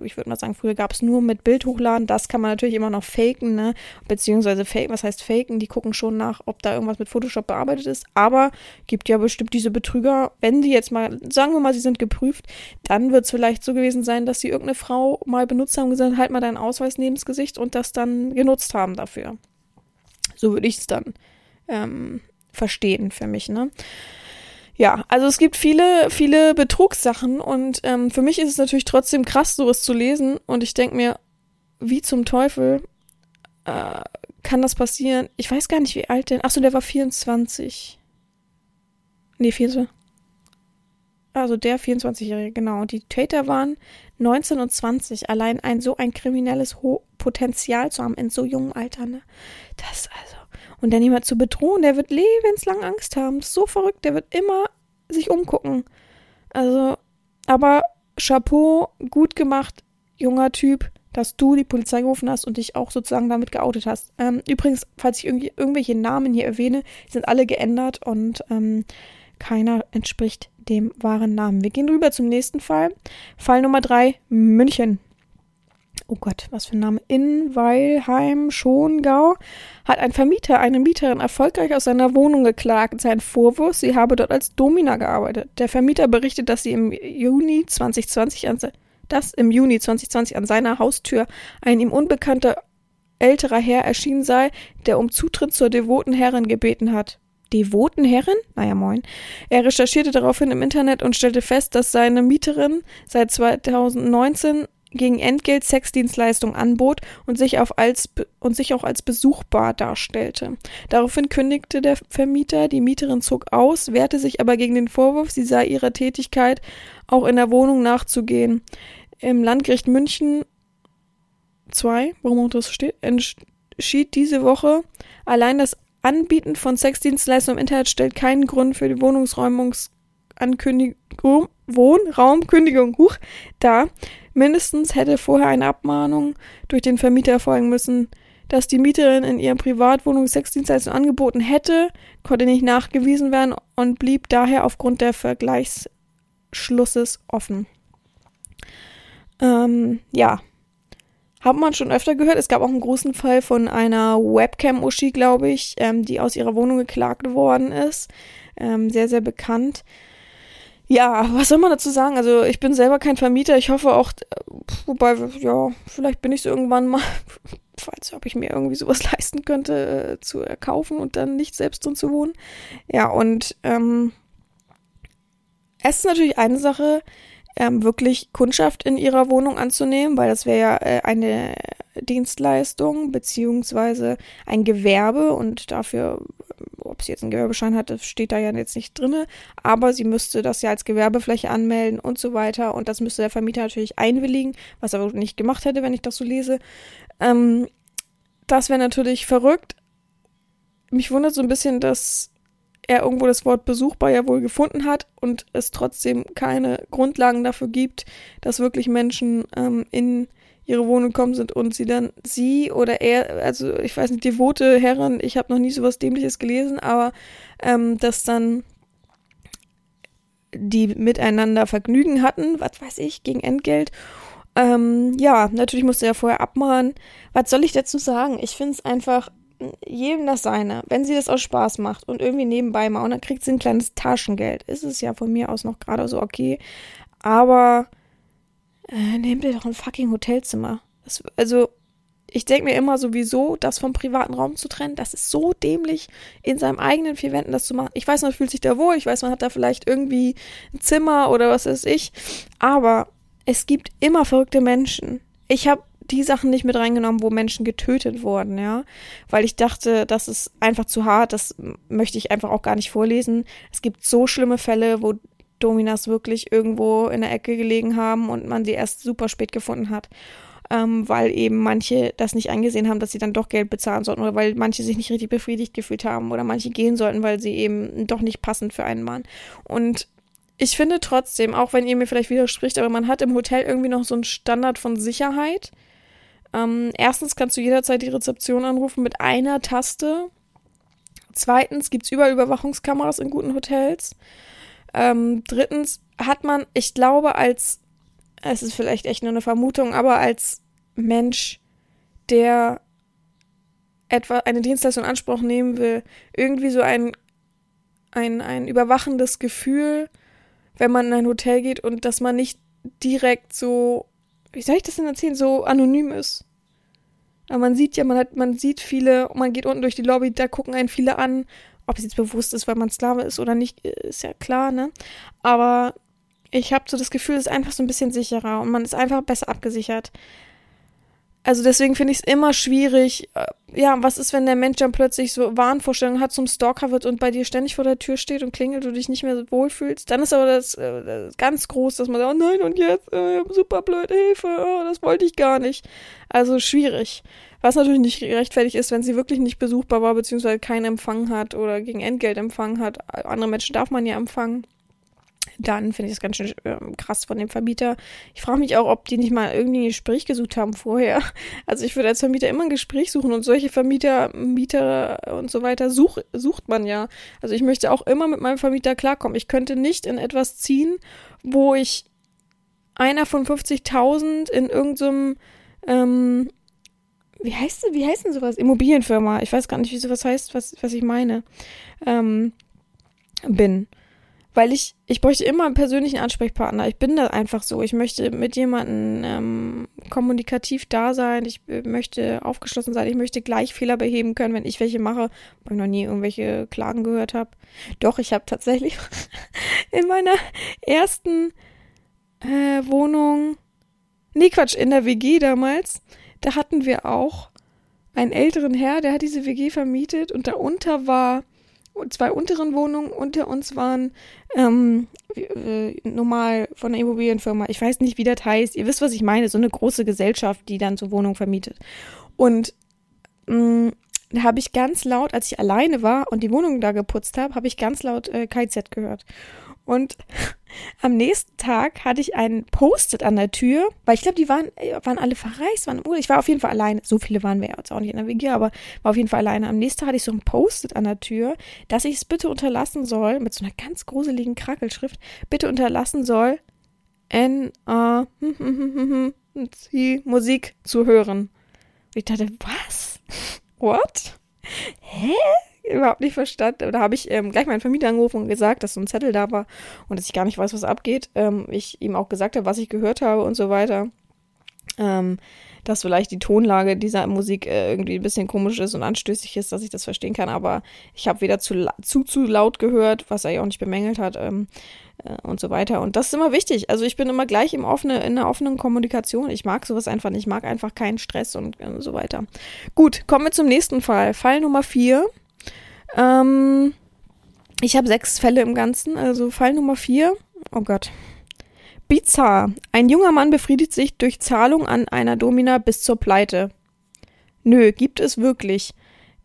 ich würde mal sagen, früher gab es nur mit Bild hochladen. Das kann man natürlich immer noch faken, ne? Beziehungsweise faken, was heißt faken? Die gucken schon nach, ob da irgendwas mit Photoshop bearbeitet ist. Aber gibt ja bestimmt diese Betrüger, wenn die jetzt mal, sagen wir mal, sie sind geprüft, dann wird es vielleicht so gewesen sein, dass sie irgendeine Frau mal benutzt haben und gesagt, halt mal deinen Ausweis neben das Gesicht und das dann genutzt haben dafür. So würde ich es dann ähm, verstehen für mich, ne? Ja, also es gibt viele, viele Betrugssachen und ähm, für mich ist es natürlich trotzdem krass, sowas zu lesen und ich denke mir, wie zum Teufel äh, kann das passieren? Ich weiß gar nicht, wie alt denn. Achso, der war 24. Nee, 24. Also der 24-Jährige, genau. Die Täter waren 19 und 20. Allein ein so ein kriminelles Ho Potenzial zu haben in so jungem Alter, ne? Das also. Und dann jemand zu bedrohen, der wird lebenslang Angst haben. Das ist so verrückt, der wird immer sich umgucken. Also, aber Chapeau, gut gemacht, junger Typ, dass du die Polizei gerufen hast und dich auch sozusagen damit geoutet hast. Ähm, übrigens, falls ich irgendwie irgendwelche Namen hier erwähne, sind alle geändert und ähm, keiner entspricht dem wahren Namen. Wir gehen rüber zum nächsten Fall. Fall Nummer drei, München. Oh Gott, was für ein Name. In Weilheim, Schongau hat ein Vermieter eine Mieterin erfolgreich aus seiner Wohnung geklagt. Sein Vorwurf, sie habe dort als Domina gearbeitet. Der Vermieter berichtet, dass sie im Juni 2020 an, dass im Juni 2020 an seiner Haustür ein ihm unbekannter älterer Herr erschienen sei, der um Zutritt zur devoten Herrin gebeten hat devoten Herren? Naja, moin. Er recherchierte daraufhin im Internet und stellte fest, dass seine Mieterin seit 2019 gegen Entgelt Sexdienstleistung anbot und sich, auf als, und sich auch als besuchbar darstellte. Daraufhin kündigte der Vermieter, die Mieterin zog aus, wehrte sich aber gegen den Vorwurf, sie sei ihrer Tätigkeit auch in der Wohnung nachzugehen. Im Landgericht München 2, warum auch das steht, entschied diese Woche, allein das Anbieten von Sexdienstleistungen im Internet stellt keinen Grund für die Wohnungsräumungsankündigung, Wohnraumkündigung huch, dar. Mindestens hätte vorher eine Abmahnung durch den Vermieter erfolgen müssen. Dass die Mieterin in ihrem Privatwohnung Sexdienstleistungen angeboten hätte, konnte nicht nachgewiesen werden und blieb daher aufgrund der Vergleichsschlusses offen. Ähm, ja, hat man schon öfter gehört. Es gab auch einen großen Fall von einer Webcam-Uschi, glaube ich, ähm, die aus ihrer Wohnung geklagt worden ist. Ähm, sehr, sehr bekannt. Ja, was soll man dazu sagen? Also ich bin selber kein Vermieter. Ich hoffe auch, wobei, ja, vielleicht bin ich es irgendwann mal, falls ob ich mir irgendwie sowas leisten könnte, äh, zu erkaufen und dann nicht selbst drin zu wohnen. Ja, und ähm, es ist natürlich eine Sache, ähm, wirklich Kundschaft in ihrer Wohnung anzunehmen, weil das wäre ja äh, eine Dienstleistung beziehungsweise ein Gewerbe und dafür, ob sie jetzt einen Gewerbeschein hat, das steht da ja jetzt nicht drinne, aber sie müsste das ja als Gewerbefläche anmelden und so weiter und das müsste der Vermieter natürlich einwilligen, was er nicht gemacht hätte, wenn ich das so lese. Ähm, das wäre natürlich verrückt. Mich wundert so ein bisschen, dass er irgendwo das Wort besuchbar ja wohl gefunden hat und es trotzdem keine Grundlagen dafür gibt, dass wirklich Menschen ähm, in ihre Wohnung gekommen sind und sie dann sie oder er, also ich weiß nicht, devote Herren, ich habe noch nie sowas Dämliches gelesen, aber ähm, dass dann die miteinander Vergnügen hatten, was weiß ich, gegen Entgelt. Ähm, ja, natürlich musste er vorher abmahnen. Was soll ich dazu sagen? Ich finde es einfach jedem das seine. Wenn sie das aus Spaß macht und irgendwie nebenbei mal und dann kriegt sie ein kleines Taschengeld, ist es ja von mir aus noch gerade so okay. Aber äh, nehmt ihr doch ein fucking Hotelzimmer. Das, also, ich denke mir immer sowieso, das vom privaten Raum zu trennen, das ist so dämlich, in seinem eigenen vier Wänden das zu machen. Ich weiß, man fühlt sich da wohl, ich weiß, man hat da vielleicht irgendwie ein Zimmer oder was weiß ich, aber es gibt immer verrückte Menschen. Ich habe die Sachen nicht mit reingenommen, wo Menschen getötet wurden, ja, weil ich dachte, das ist einfach zu hart, das möchte ich einfach auch gar nicht vorlesen. Es gibt so schlimme Fälle, wo Dominas wirklich irgendwo in der Ecke gelegen haben und man sie erst super spät gefunden hat, ähm, weil eben manche das nicht angesehen haben, dass sie dann doch Geld bezahlen sollten oder weil manche sich nicht richtig befriedigt gefühlt haben oder manche gehen sollten, weil sie eben doch nicht passend für einen Mann. Und ich finde trotzdem, auch wenn ihr mir vielleicht widerspricht, aber man hat im Hotel irgendwie noch so einen Standard von Sicherheit. Ähm, erstens kannst du jederzeit die Rezeption anrufen mit einer Taste. Zweitens gibt es überall Überwachungskameras in guten Hotels. Ähm, drittens hat man, ich glaube, als, es ist vielleicht echt nur eine Vermutung, aber als Mensch, der etwa eine Dienstleistung in Anspruch nehmen will, irgendwie so ein, ein, ein überwachendes Gefühl, wenn man in ein Hotel geht und dass man nicht direkt so, wie soll ich das denn erzählen, so anonym ist. Aber man sieht ja, man hat, man sieht viele, man geht unten durch die Lobby, da gucken einen viele an. Ob es jetzt bewusst ist, weil man Sklave ist oder nicht, ist ja klar, ne? Aber ich habe so das Gefühl, es ist einfach so ein bisschen sicherer und man ist einfach besser abgesichert. Also deswegen finde ich es immer schwierig. Äh, ja, was ist, wenn der Mensch dann plötzlich so Wahnvorstellungen hat, zum Stalker wird und bei dir ständig vor der Tür steht und klingelt, du dich nicht mehr wohlfühlst? Dann ist aber das, äh, das ganz groß, dass man sagt, oh nein, und jetzt, äh, super blöd, Hilfe, oh, das wollte ich gar nicht. Also schwierig. Was natürlich nicht gerechtfertigt ist, wenn sie wirklich nicht besuchbar war, beziehungsweise keinen Empfang hat oder gegen Entgelt empfangen hat. Andere Menschen darf man ja empfangen dann finde ich das ganz schön äh, krass von dem Vermieter. Ich frage mich auch, ob die nicht mal irgendwie ein Gespräch gesucht haben vorher. Also ich würde als Vermieter immer ein Gespräch suchen und solche Vermieter, Mieter und so weiter such, sucht man ja. Also ich möchte auch immer mit meinem Vermieter klarkommen. Ich könnte nicht in etwas ziehen, wo ich einer von 50.000 in irgendeinem, ähm, wie heißt wie heißt denn sowas? Immobilienfirma. Ich weiß gar nicht, wie sowas heißt, was, was ich meine. Ähm, bin weil ich, ich bräuchte immer einen persönlichen Ansprechpartner. Ich bin da einfach so. Ich möchte mit jemandem ähm, kommunikativ da sein. Ich äh, möchte aufgeschlossen sein. Ich möchte gleich Fehler beheben können, wenn ich welche mache, wo ich noch nie irgendwelche Klagen gehört habe. Doch, ich habe tatsächlich in meiner ersten äh, Wohnung, nee Quatsch, in der WG damals, da hatten wir auch einen älteren Herr, der hat diese WG vermietet und darunter war zwei unteren Wohnungen unter uns waren ähm, äh, normal von der Immobilienfirma. Ich weiß nicht, wie das heißt. Ihr wisst, was ich meine. So eine große Gesellschaft, die dann so Wohnungen vermietet. Und mh, mm, da habe ich ganz laut, als ich alleine war und die Wohnung da geputzt habe, habe ich ganz laut äh, KZ gehört. Und am nächsten Tag hatte ich einen Post-it an der Tür, weil ich glaube, die waren, äh, waren alle verreist, waren Ich war auf jeden Fall alleine. So viele waren wir jetzt auch nicht in der WG, aber war auf jeden Fall alleine. Am nächsten Tag hatte ich so ein Post-it an der Tür, dass ich es bitte unterlassen soll, mit so einer ganz gruseligen Krackelschrift, bitte unterlassen soll, N, A, die Musik zu hören. Und ich dachte, was? What? Hä? Überhaupt nicht verstanden. Da habe ich ähm, gleich meinen Vermieter angerufen und gesagt, dass so ein Zettel da war und dass ich gar nicht weiß, was abgeht. Ähm, ich ihm auch gesagt habe, was ich gehört habe und so weiter. Ähm, dass vielleicht die Tonlage dieser Musik äh, irgendwie ein bisschen komisch ist und anstößig ist, dass ich das verstehen kann. Aber ich habe weder zu, zu, zu laut gehört, was er ja auch nicht bemängelt hat, ähm, äh, und so weiter. Und das ist immer wichtig. Also ich bin immer gleich im offene, in der offenen Kommunikation. Ich mag sowas einfach nicht. Ich mag einfach keinen Stress und äh, so weiter. Gut, kommen wir zum nächsten Fall. Fall Nummer vier. Ähm, ich habe sechs Fälle im Ganzen. Also Fall Nummer vier. Oh Gott. Bizarr. Ein junger Mann befriedigt sich durch Zahlung an einer Domina bis zur Pleite. Nö, gibt es wirklich.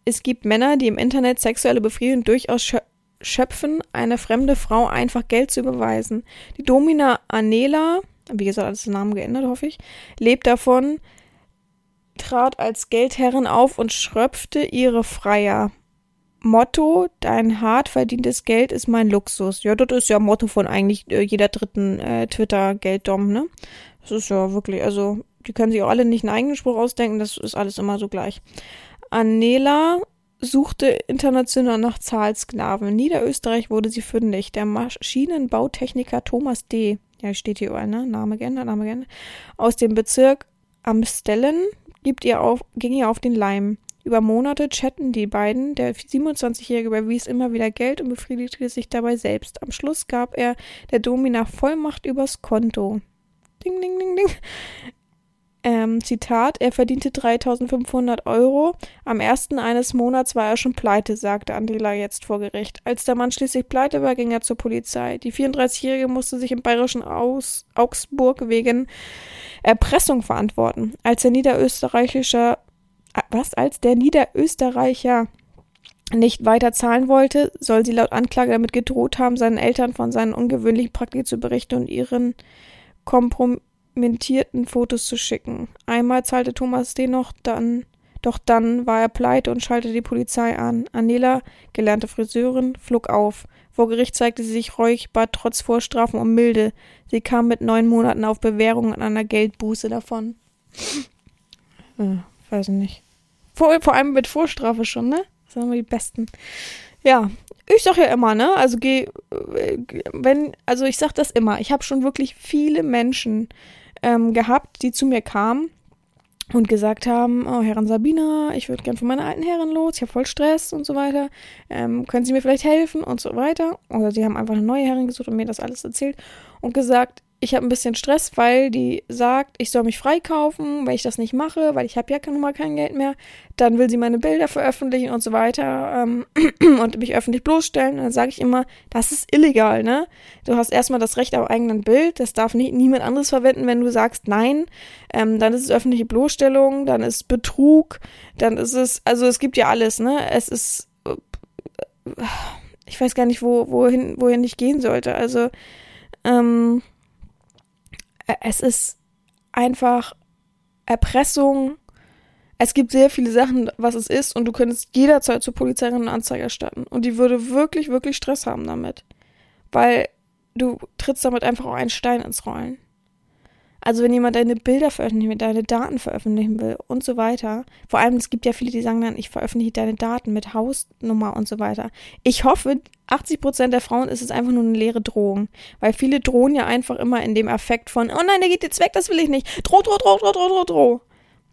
Es gibt Männer, die im Internet sexuelle Befriedigung durchaus schöpfen, eine fremde Frau einfach Geld zu überweisen. Die Domina Anela, wie gesagt, alles den Namen geändert, hoffe ich, lebt davon, trat als Geldherrin auf und schröpfte ihre Freier. Motto, dein hart verdientes Geld ist mein Luxus. Ja, das ist ja Motto von eigentlich äh, jeder dritten äh, Twitter-Gelddom, ne? Das ist ja wirklich, also, die können sich auch alle nicht einen eigenen Spruch ausdenken, das ist alles immer so gleich. Anela suchte international nach Zahlsklaven. In Niederösterreich wurde sie fündig. Der Maschinenbautechniker Thomas D., ja, steht hier überall, ne? Name geändert, Name geändert, aus dem Bezirk Amstellen gibt ihr auf, ging ihr auf den Leim. Über Monate chatten die beiden. Der 27-Jährige überwies immer wieder Geld und befriedigte sich dabei selbst. Am Schluss gab er der Domina Vollmacht übers Konto. Ding, ding, ding, ding. Ähm, Zitat, er verdiente 3500 Euro. Am ersten eines Monats war er schon pleite, sagte Andela jetzt vor Gericht. Als der Mann schließlich pleite war, ging er zur Polizei. Die 34-Jährige musste sich im bayerischen Aus Augsburg wegen Erpressung verantworten. Als der niederösterreichische, was, als der Niederösterreicher nicht weiter zahlen wollte, soll sie laut Anklage damit gedroht haben, seinen Eltern von seinen ungewöhnlichen Praktiken zu berichten und ihren Kompromiss mentierten Fotos zu schicken. Einmal zahlte Thomas den noch, dann, doch dann war er pleite und schaltete die Polizei an. Anela, gelernte Friseurin, flog auf. Vor Gericht zeigte sie sich reuig, bat trotz Vorstrafen um Milde. Sie kam mit neun Monaten auf Bewährung an einer Geldbuße davon. Weiß nicht. Vor, vor allem mit Vorstrafe schon, ne? Das sind immer die Besten. Ja, ich sag ja immer, ne? Also geh, äh, wenn, also ich sag das immer. Ich habe schon wirklich viele Menschen ähm, gehabt, die zu mir kamen und gesagt haben, oh, Herrin Sabina, ich würde gern von meiner alten Herrin los, ich habe voll Stress und so weiter. Ähm, können Sie mir vielleicht helfen und so weiter? Oder sie haben einfach eine neue Herrin gesucht und mir das alles erzählt und gesagt, ich habe ein bisschen Stress, weil die sagt, ich soll mich freikaufen, weil ich das nicht mache, weil ich habe ja nun mal kein Geld mehr. Dann will sie meine Bilder veröffentlichen und so weiter ähm, und mich öffentlich bloßstellen. Und dann sage ich immer, das ist illegal, ne? Du hast erstmal das Recht auf eigenen Bild, das darf nie, niemand anderes verwenden, wenn du sagst nein. Ähm, dann ist es öffentliche Bloßstellung, dann ist Betrug, dann ist es, also es gibt ja alles, ne? Es ist, äh, ich weiß gar nicht, wo, wohin, wohin ich gehen sollte. Also, ähm, es ist einfach Erpressung. Es gibt sehr viele Sachen, was es ist, und du könntest jederzeit zur Polizei eine Anzeige erstatten. Und die würde wirklich, wirklich Stress haben damit. Weil du trittst damit einfach auch einen Stein ins Rollen. Also wenn jemand deine Bilder veröffentlichen will, deine Daten veröffentlichen will und so weiter. Vor allem, es gibt ja viele, die sagen dann, ich veröffentliche deine Daten mit Hausnummer und so weiter. Ich hoffe, 80 Prozent der Frauen ist es einfach nur eine leere Drohung. Weil viele drohen ja einfach immer in dem Affekt von, oh nein, der geht jetzt weg, das will ich nicht. Droh, droh, droh, droh, droh, droh, droh.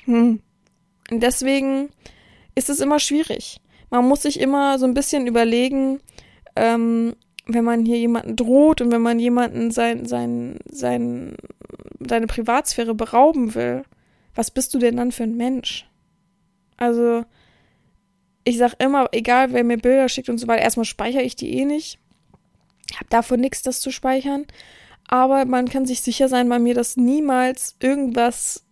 Hm. Und deswegen ist es immer schwierig. Man muss sich immer so ein bisschen überlegen, ähm, wenn man hier jemanden droht und wenn man jemanden sein, sein, sein, deine Privatsphäre berauben will, was bist du denn dann für ein Mensch? Also, ich sag immer, egal wer mir Bilder schickt und so weiter, erstmal speichere ich die eh nicht. Hab davon nichts, das zu speichern. Aber man kann sich sicher sein bei mir, dass niemals irgendwas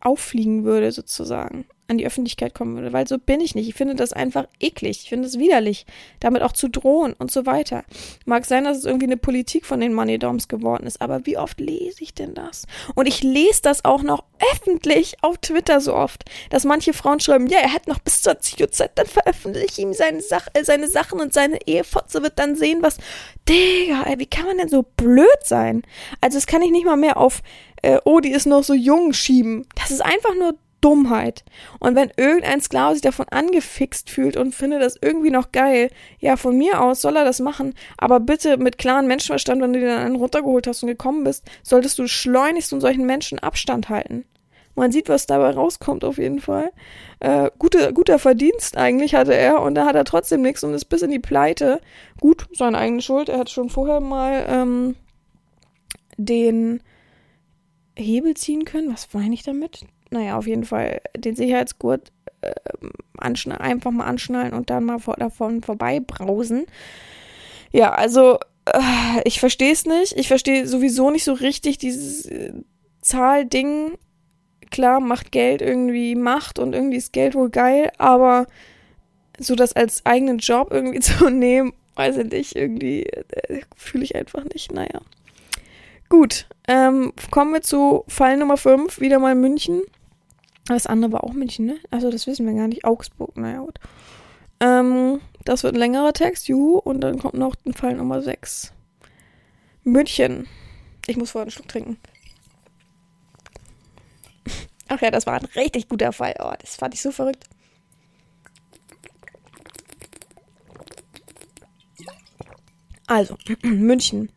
auffliegen würde, sozusagen an die Öffentlichkeit kommen würde, weil so bin ich nicht. Ich finde das einfach eklig. Ich finde es widerlich, damit auch zu drohen und so weiter. Mag sein, dass es irgendwie eine Politik von den Money Doms geworden ist, aber wie oft lese ich denn das? Und ich lese das auch noch öffentlich auf Twitter so oft, dass manche Frauen schreiben, ja, er hat noch bis zur COZ, dann veröffentliche ich ihm seine, Sach äh, seine Sachen und seine Ehefotze wird dann sehen, was, Digga, ey, wie kann man denn so blöd sein? Also das kann ich nicht mal mehr auf, äh, oh, die ist noch so jung schieben. Das ist einfach nur Dummheit. Und wenn irgendein Sklave sich davon angefixt fühlt und findet das irgendwie noch geil, ja, von mir aus soll er das machen, aber bitte mit klarem Menschenverstand, wenn du dir dann einen runtergeholt hast und gekommen bist, solltest du schleunigst von solchen Menschen Abstand halten. Man sieht, was dabei rauskommt auf jeden Fall. Äh, gute, guter Verdienst eigentlich hatte er und da hat er trotzdem nichts und ist bis in die Pleite. Gut, seine eigene Schuld. Er hat schon vorher mal ähm, den Hebel ziehen können. Was meine ich damit? Naja, auf jeden Fall den Sicherheitsgurt äh, einfach mal anschnallen und dann mal vor, davon vorbeibrausen. Ja, also äh, ich verstehe es nicht. Ich verstehe sowieso nicht so richtig dieses äh, Zahlding. Klar, macht Geld irgendwie Macht und irgendwie ist Geld wohl geil, aber so das als eigenen Job irgendwie zu nehmen, weiß ich nicht, irgendwie äh, fühle ich einfach nicht. Naja. Gut, ähm, kommen wir zu Fall Nummer 5, wieder mal München. Das andere war auch München, ne? Also das wissen wir gar nicht. Augsburg, naja gut. Ähm, das wird ein längerer Text, juhu. Und dann kommt noch ein Fall Nummer 6. München. Ich muss vorher einen Schluck trinken. Ach ja, das war ein richtig guter Fall. Oh, das fand ich so verrückt. Also, München.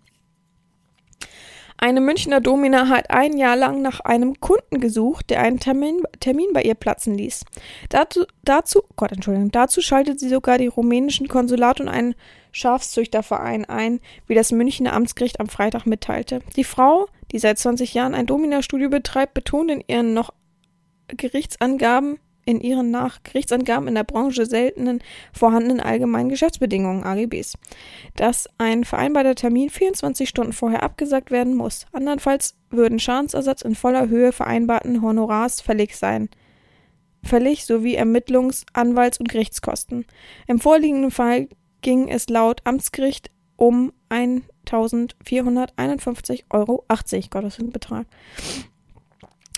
Eine Münchner Domina hat ein Jahr lang nach einem Kunden gesucht, der einen Termin, Termin bei ihr platzen ließ. Dazu, dazu, Gott, Entschuldigung, dazu schaltet sie sogar die rumänischen Konsulat und einen Schafszüchterverein ein, wie das Münchner Amtsgericht am Freitag mitteilte. Die Frau, die seit 20 Jahren ein Domina-Studio betreibt, betont in ihren noch Gerichtsangaben in ihren nach Gerichtsangaben in der Branche seltenen vorhandenen allgemeinen Geschäftsbedingungen AGBs, dass ein vereinbarter Termin 24 Stunden vorher abgesagt werden muss. Andernfalls würden Schadensersatz in voller Höhe vereinbarten Honorars fällig sein. Fällig sowie Ermittlungs-, Anwalts- und Gerichtskosten. Im vorliegenden Fall ging es laut Amtsgericht um 1.451,80 Euro. Gott, das ist ein Betrag.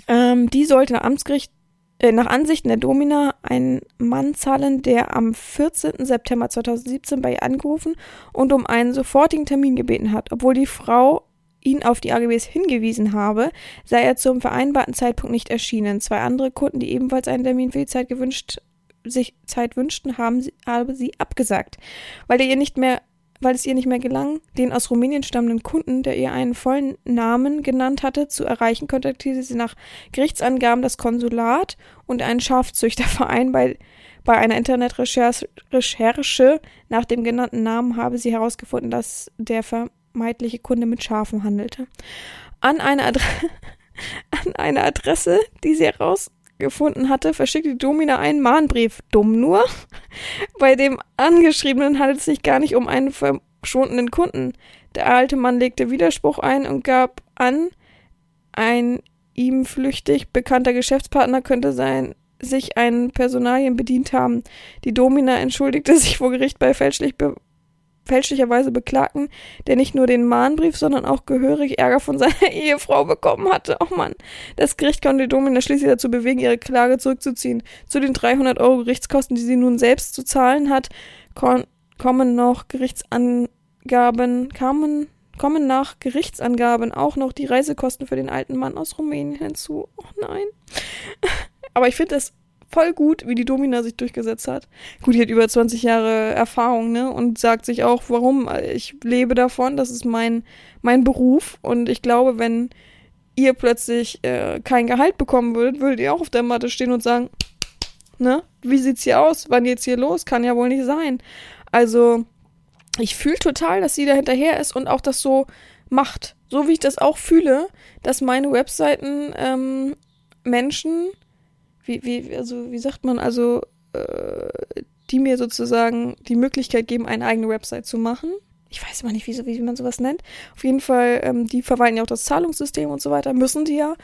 Ähm, die sollte Amtsgericht nach Ansichten der Domina einen Mann zahlen, der am 14. September 2017 bei ihr angerufen und um einen sofortigen Termin gebeten hat. Obwohl die Frau ihn auf die AGBs hingewiesen habe, sei er zum vereinbarten Zeitpunkt nicht erschienen. Zwei andere Kunden, die ebenfalls einen Termin für die Zeit gewünscht, sich Zeit wünschten, haben sie, habe sie abgesagt, weil er ihr nicht mehr weil es ihr nicht mehr gelang, den aus Rumänien stammenden Kunden, der ihr einen vollen Namen genannt hatte, zu erreichen, kontaktierte sie nach Gerichtsangaben das Konsulat und einen Schafzüchterverein. Bei, bei einer Internetrecherche nach dem genannten Namen habe sie herausgefunden, dass der vermeintliche Kunde mit Schafen handelte. An eine, Adre an eine Adresse, die sie herausgefunden hatte, verschickte die Domina einen Mahnbrief. Dumm nur. Bei dem Angeschriebenen handelt es sich gar nicht um einen verschwundenen Kunden. Der alte Mann legte Widerspruch ein und gab an, ein ihm flüchtig bekannter Geschäftspartner könnte sein, sich einen Personalien bedient haben. Die Domina entschuldigte sich vor Gericht bei fälschlich be fälschlicherweise Beklagten, der nicht nur den Mahnbrief, sondern auch gehörig Ärger von seiner Ehefrau bekommen hatte. Oh Mann. Das Gericht konnte Domina schließlich dazu bewegen, ihre Klage zurückzuziehen. Zu den 300 Euro Gerichtskosten, die sie nun selbst zu zahlen hat, kommen noch Gerichtsangaben, kamen kommen nach Gerichtsangaben auch noch die Reisekosten für den alten Mann aus Rumänien hinzu. Oh nein. Aber ich finde es voll gut, wie die Domina sich durchgesetzt hat. Gut, die hat über 20 Jahre Erfahrung, ne? Und sagt sich auch, warum? Ich lebe davon, das ist mein, mein Beruf. Und ich glaube, wenn ihr plötzlich äh, kein Gehalt bekommen würdet, würdet ihr auch auf der Matte stehen und sagen, ne? Wie sieht's hier aus? Wann geht's hier los? Kann ja wohl nicht sein. Also, ich fühle total, dass sie da hinterher ist und auch das so macht. So wie ich das auch fühle, dass meine Webseiten ähm, Menschen wie, wie, also, wie sagt man, also, äh, die mir sozusagen die Möglichkeit geben, eine eigene Website zu machen. Ich weiß immer nicht, wie, wie man sowas nennt. Auf jeden Fall, ähm, die verwalten ja auch das Zahlungssystem und so weiter, müssen die ja,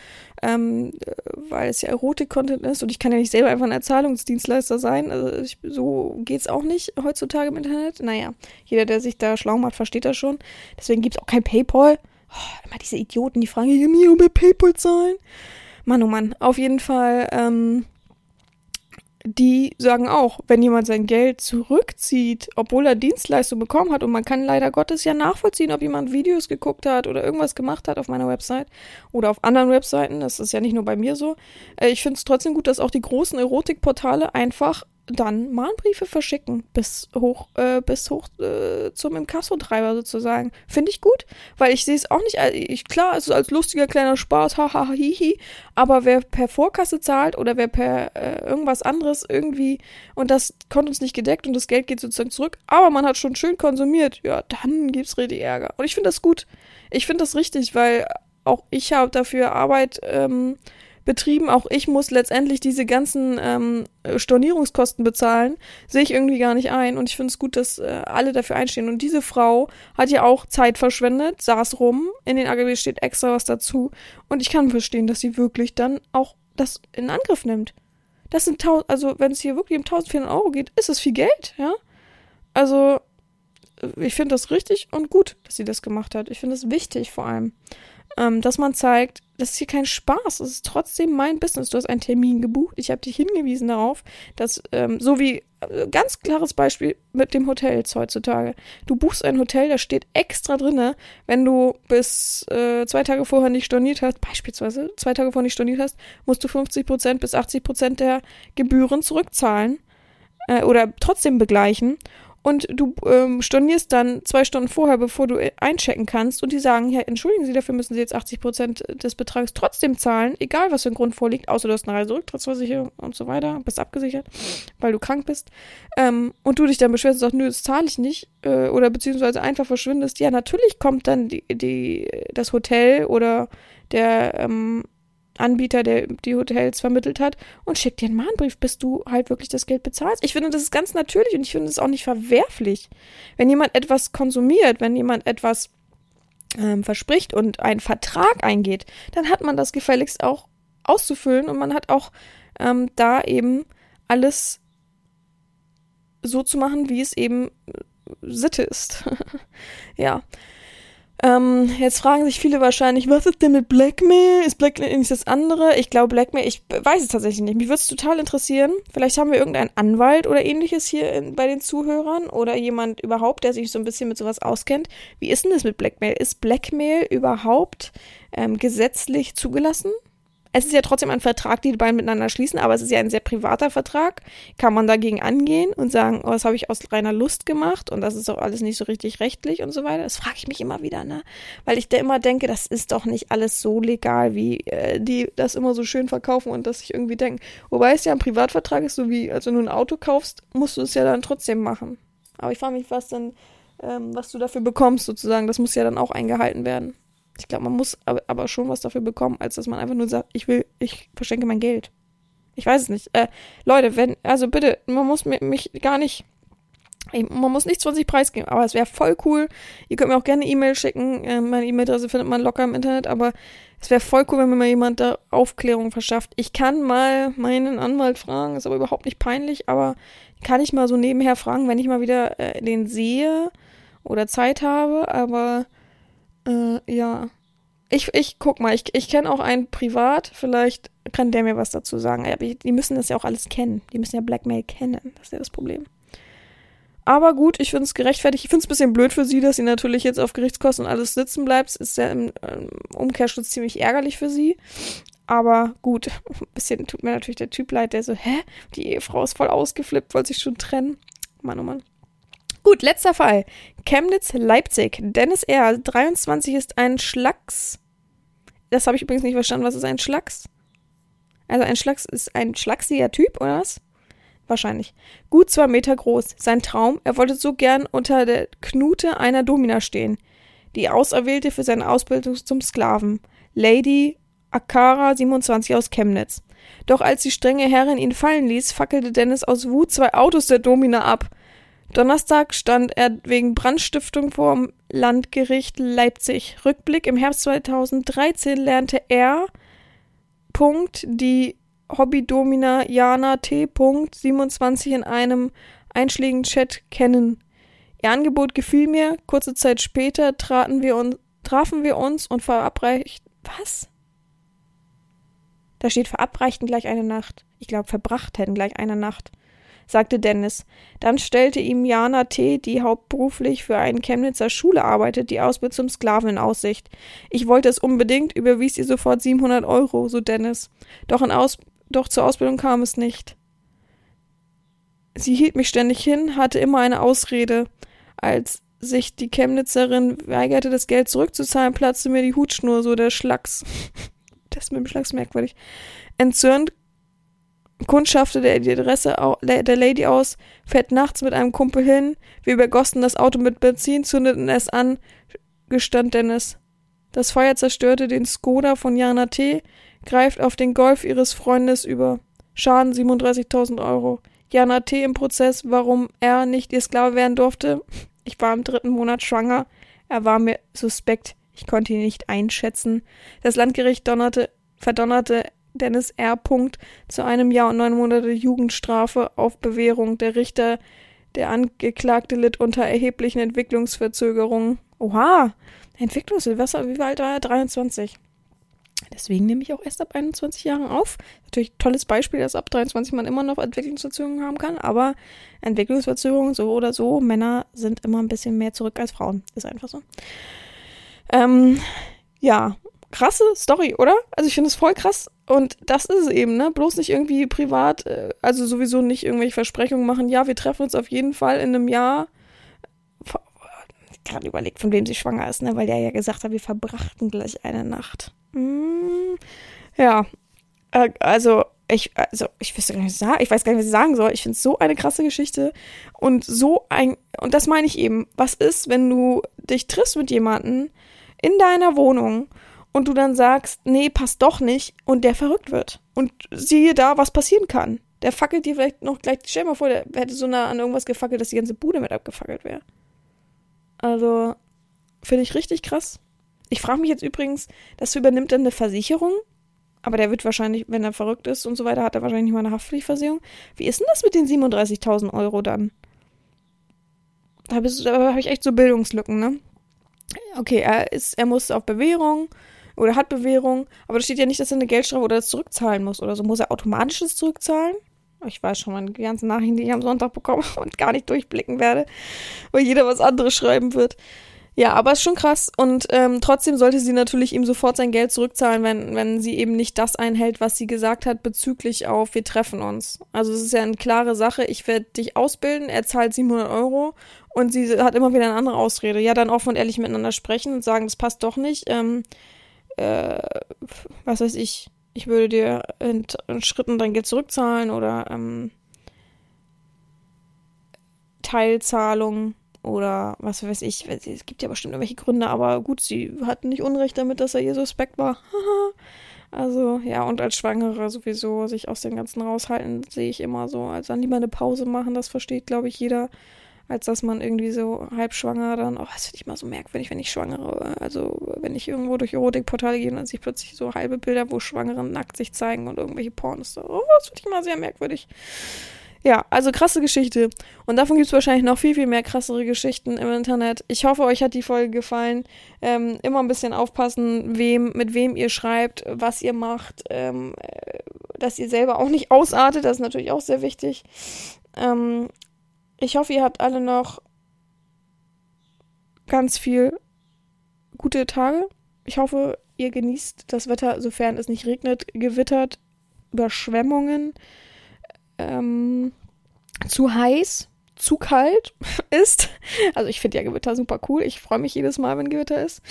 ähm, weil es ja Erotik-Content ist und ich kann ja nicht selber einfach ein Zahlungsdienstleister sein. Also ich, so geht's auch nicht heutzutage im Internet. Naja, jeder, der sich da schlau macht, versteht das schon. Deswegen gibt's auch kein Paypal. Oh, immer diese Idioten, die fragen, ich mir über Paypal zahlen. Mann, oh Mann, auf jeden Fall, ähm, die sagen auch, wenn jemand sein Geld zurückzieht, obwohl er Dienstleistung bekommen hat, und man kann leider Gottes ja nachvollziehen, ob jemand Videos geguckt hat oder irgendwas gemacht hat auf meiner Website oder auf anderen Webseiten, das ist ja nicht nur bei mir so. Äh, ich finde es trotzdem gut, dass auch die großen Erotikportale einfach dann Mahnbriefe verschicken bis hoch äh, bis hoch äh, zum Inkasso-Treiber sozusagen. Finde ich gut, weil ich sehe es auch nicht, äh, ich, klar, es ist als lustiger kleiner Spaß, haha, hihi, aber wer per Vorkasse zahlt oder wer per äh, irgendwas anderes irgendwie und das kommt uns nicht gedeckt und das Geld geht sozusagen zurück, aber man hat schon schön konsumiert, ja, dann gibt's richtig Ärger. Und ich finde das gut. Ich finde das richtig, weil auch ich habe dafür Arbeit ähm, betrieben. Auch ich muss letztendlich diese ganzen ähm, Stornierungskosten bezahlen. Sehe ich irgendwie gar nicht ein. Und ich finde es gut, dass äh, alle dafür einstehen. Und diese Frau hat ja auch Zeit verschwendet, saß rum. In den AGB steht extra was dazu. Und ich kann verstehen, dass sie wirklich dann auch das in Angriff nimmt. Das sind tausend, also wenn es hier wirklich um 1400 Euro geht, ist es viel Geld, ja. Also, ich finde das richtig und gut, dass sie das gemacht hat. Ich finde es wichtig vor allem ähm, dass man zeigt, das ist hier kein Spaß, es ist trotzdem mein Business. Du hast einen Termin gebucht, ich habe dich hingewiesen darauf, dass, ähm, so wie, äh, ganz klares Beispiel mit dem Hotels heutzutage. Du buchst ein Hotel, da steht extra drinne, wenn du bis äh, zwei Tage vorher nicht storniert hast, beispielsweise zwei Tage vorher nicht storniert hast, musst du 50% bis 80% der Gebühren zurückzahlen äh, oder trotzdem begleichen. Und du ähm, stornierst dann zwei Stunden vorher, bevor du einchecken kannst und die sagen, ja, entschuldigen Sie, dafür müssen Sie jetzt 80 Prozent des Betrags trotzdem zahlen, egal was für ein Grund vorliegt, außer du hast eine Reiserücktrittsversicherung und so weiter, bist abgesichert, weil du krank bist. Ähm, und du dich dann beschwerst und sagst, nö, das zahle ich nicht äh, oder beziehungsweise einfach verschwindest, ja, natürlich kommt dann die, die, das Hotel oder der ähm, Anbieter, der die Hotels vermittelt hat, und schickt dir einen Mahnbrief, bis du halt wirklich das Geld bezahlst. Ich finde, das ist ganz natürlich und ich finde es auch nicht verwerflich. Wenn jemand etwas konsumiert, wenn jemand etwas ähm, verspricht und einen Vertrag eingeht, dann hat man das gefälligst auch auszufüllen und man hat auch ähm, da eben alles so zu machen, wie es eben Sitte ist. ja. Ähm, jetzt fragen sich viele wahrscheinlich, was ist denn mit Blackmail? Ist Blackmail nicht das andere? Ich glaube Blackmail, ich weiß es tatsächlich nicht. Mich würde es total interessieren. Vielleicht haben wir irgendeinen Anwalt oder ähnliches hier in, bei den Zuhörern oder jemand überhaupt, der sich so ein bisschen mit sowas auskennt. Wie ist denn das mit Blackmail? Ist Blackmail überhaupt ähm, gesetzlich zugelassen? Es ist ja trotzdem ein Vertrag, die die beiden miteinander schließen, aber es ist ja ein sehr privater Vertrag. Kann man dagegen angehen und sagen, oh, das habe ich aus reiner Lust gemacht und das ist doch alles nicht so richtig rechtlich und so weiter? Das frage ich mich immer wieder, ne? Weil ich da immer denke, das ist doch nicht alles so legal, wie äh, die das immer so schön verkaufen und dass ich irgendwie denke, wobei es ja ein Privatvertrag ist, so wie, als wenn du ein Auto kaufst, musst du es ja dann trotzdem machen. Aber ich frage mich, was denn, ähm, was du dafür bekommst, sozusagen. Das muss ja dann auch eingehalten werden. Ich glaube, man muss aber schon was dafür bekommen, als dass man einfach nur sagt, ich will, ich verschenke mein Geld. Ich weiß es nicht. Äh, Leute, wenn, also bitte, man muss mich gar nicht, man muss nichts von sich preisgeben, aber es wäre voll cool. Ihr könnt mir auch gerne E-Mail schicken. Äh, meine E-Mail-Adresse findet man locker im Internet, aber es wäre voll cool, wenn mir mal jemand da Aufklärung verschafft. Ich kann mal meinen Anwalt fragen, ist aber überhaupt nicht peinlich, aber kann ich mal so nebenher fragen, wenn ich mal wieder äh, den sehe oder Zeit habe, aber äh, ja. Ich, ich guck mal, ich, ich kenne auch einen privat, vielleicht kann der mir was dazu sagen. Aber die müssen das ja auch alles kennen. Die müssen ja Blackmail kennen. Das ist ja das Problem. Aber gut, ich finde es gerechtfertigt. Ich finde es ein bisschen blöd für sie, dass sie natürlich jetzt auf Gerichtskosten alles sitzen bleibt. Ist ja im ähm, Umkehrschluss ziemlich ärgerlich für sie. Aber gut, ein bisschen tut mir natürlich der Typ leid, der so, hä? Die Ehefrau ist voll ausgeflippt, wollte sich schon trennen. Mann, oh Mann. Gut, letzter Fall. Chemnitz-Leipzig. Dennis R., 23, ist ein Schlacks. Das habe ich übrigens nicht verstanden. Was ist ein Schlacks? Also ein Schlacks ist ein schlachsiger Typ, oder was? Wahrscheinlich. Gut zwei Meter groß. Sein Traum, er wollte so gern unter der Knute einer Domina stehen. Die Auserwählte für seine Ausbildung zum Sklaven. Lady Akara 27 aus Chemnitz. Doch als die strenge Herrin ihn fallen ließ, fackelte Dennis aus Wut zwei Autos der Domina ab. Donnerstag stand er wegen Brandstiftung vor dem Landgericht Leipzig. Rückblick im Herbst 2013 lernte er Punkt, die Hobbydomina Jana T. 27 in einem einschlägigen Chat kennen. Ihr Angebot gefiel mir. Kurze Zeit später traten wir uns, trafen wir uns und verabreichten. Was? Da steht verabreichten gleich eine Nacht. Ich glaube, verbracht hätten gleich eine Nacht sagte Dennis. Dann stellte ihm Jana T., die hauptberuflich für eine Chemnitzer Schule arbeitet, die Ausbildung zum Sklaven in Aussicht. Ich wollte es unbedingt, überwies ihr sofort 700 Euro, so Dennis. Doch, in Aus doch zur Ausbildung kam es nicht. Sie hielt mich ständig hin, hatte immer eine Ausrede. Als sich die Chemnitzerin weigerte, das Geld zurückzuzahlen, platzte mir die Hutschnur, so der Schlacks. das ist mit dem Schlacks merkwürdig. Entzürnt kundschaftete er die Adresse der Lady aus, fährt nachts mit einem Kumpel hin, wir übergossen das Auto mit Benzin, zündeten es an, gestand Dennis. Das Feuer zerstörte den Skoda von Jana T., greift auf den Golf ihres Freundes über. Schaden 37.000 Euro. Jana T. im Prozess, warum er nicht ihr Sklave werden durfte. Ich war im dritten Monat schwanger. Er war mir suspekt. Ich konnte ihn nicht einschätzen. Das Landgericht donnerte, verdonnerte Dennis R. zu einem Jahr und neun Monate Jugendstrafe auf Bewährung. Der Richter, der Angeklagte, litt unter erheblichen Entwicklungsverzögerungen. Oha, Entwicklungssilvester, wie alt war er? 23. Deswegen nehme ich auch erst ab 21 Jahren auf. Natürlich tolles Beispiel, dass ab 23 man immer noch Entwicklungsverzögerungen haben kann, aber Entwicklungsverzögerungen so oder so, Männer sind immer ein bisschen mehr zurück als Frauen. Ist einfach so. Ähm, ja, krasse Story, oder? Also ich finde es voll krass. Und das ist es eben, ne? Bloß nicht irgendwie privat, äh, also sowieso nicht irgendwelche Versprechungen machen. Ja, wir treffen uns auf jeden Fall in einem Jahr gerade überlegt, von wem sie schwanger ist, ne? weil der ja gesagt hat, wir verbrachten gleich eine Nacht. Mm, ja, äh, also ich, also ich wüsste gar nicht. Ich weiß gar nicht, was ich sagen soll. Ich finde es so eine krasse Geschichte und so ein, und das meine ich eben. Was ist, wenn du dich triffst mit jemandem in deiner Wohnung und du dann sagst, nee, passt doch nicht und der verrückt wird und siehe da, was passieren kann. Der fackelt dir vielleicht noch gleich, stell dir mal vor, der hätte so nah an irgendwas gefackelt, dass die ganze Bude mit abgefackelt wäre. Also, finde ich richtig krass. Ich frage mich jetzt übrigens, das übernimmt dann eine Versicherung, aber der wird wahrscheinlich, wenn er verrückt ist und so weiter, hat er wahrscheinlich nicht mal eine Haftpflichtversicherung. Wie ist denn das mit den 37.000 Euro dann? Da, da habe ich echt so Bildungslücken, ne? Okay, er, ist, er muss auf Bewährung oder hat Bewährung, aber da steht ja nicht, dass er eine Geldstrafe oder das zurückzahlen muss oder so. Muss er automatisch das zurückzahlen? Ich weiß schon die ganzen Nachrichten, die ich am Sonntag bekomme und gar nicht durchblicken werde, weil jeder was anderes schreiben wird. Ja, aber ist schon krass und ähm, trotzdem sollte sie natürlich ihm sofort sein Geld zurückzahlen, wenn, wenn sie eben nicht das einhält, was sie gesagt hat bezüglich auf wir treffen uns. Also es ist ja eine klare Sache, ich werde dich ausbilden, er zahlt 700 Euro und sie hat immer wieder eine andere Ausrede. Ja, dann offen und ehrlich miteinander sprechen und sagen, das passt doch nicht. Ähm, äh, was weiß ich, ich würde dir in, in Schritten dein Geld zurückzahlen oder ähm, Teilzahlung oder was weiß ich. Es gibt ja bestimmt irgendwelche Gründe, aber gut, sie hatten nicht Unrecht damit, dass er ihr suspekt war. also, ja, und als Schwangere sowieso sich aus dem Ganzen raushalten, sehe ich immer so. Also dann lieber eine Pause machen, das versteht, glaube ich, jeder als dass man irgendwie so halb schwanger dann, oh, das finde ich mal so merkwürdig, wenn ich schwangere, also wenn ich irgendwo durch Erotikportale gehe und dann sehe ich plötzlich so halbe Bilder, wo Schwangere nackt sich zeigen und irgendwelche Pornos, oh, das finde ich mal sehr merkwürdig. Ja, also krasse Geschichte. Und davon gibt es wahrscheinlich noch viel, viel mehr krassere Geschichten im Internet. Ich hoffe, euch hat die Folge gefallen. Ähm, immer ein bisschen aufpassen, wem, mit wem ihr schreibt, was ihr macht, ähm, äh, dass ihr selber auch nicht ausartet. Das ist natürlich auch sehr wichtig. Ähm, ich hoffe, ihr habt alle noch ganz viel gute Tage. Ich hoffe, ihr genießt das Wetter, sofern es nicht regnet, gewittert, Überschwemmungen, ähm, zu heiß, zu kalt ist. Also ich finde ja Gewitter super cool. Ich freue mich jedes Mal, wenn Gewitter ist.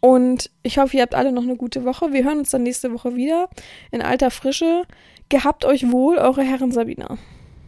Und ich hoffe, ihr habt alle noch eine gute Woche. Wir hören uns dann nächste Woche wieder in alter Frische. Gehabt euch wohl, eure Herren Sabina.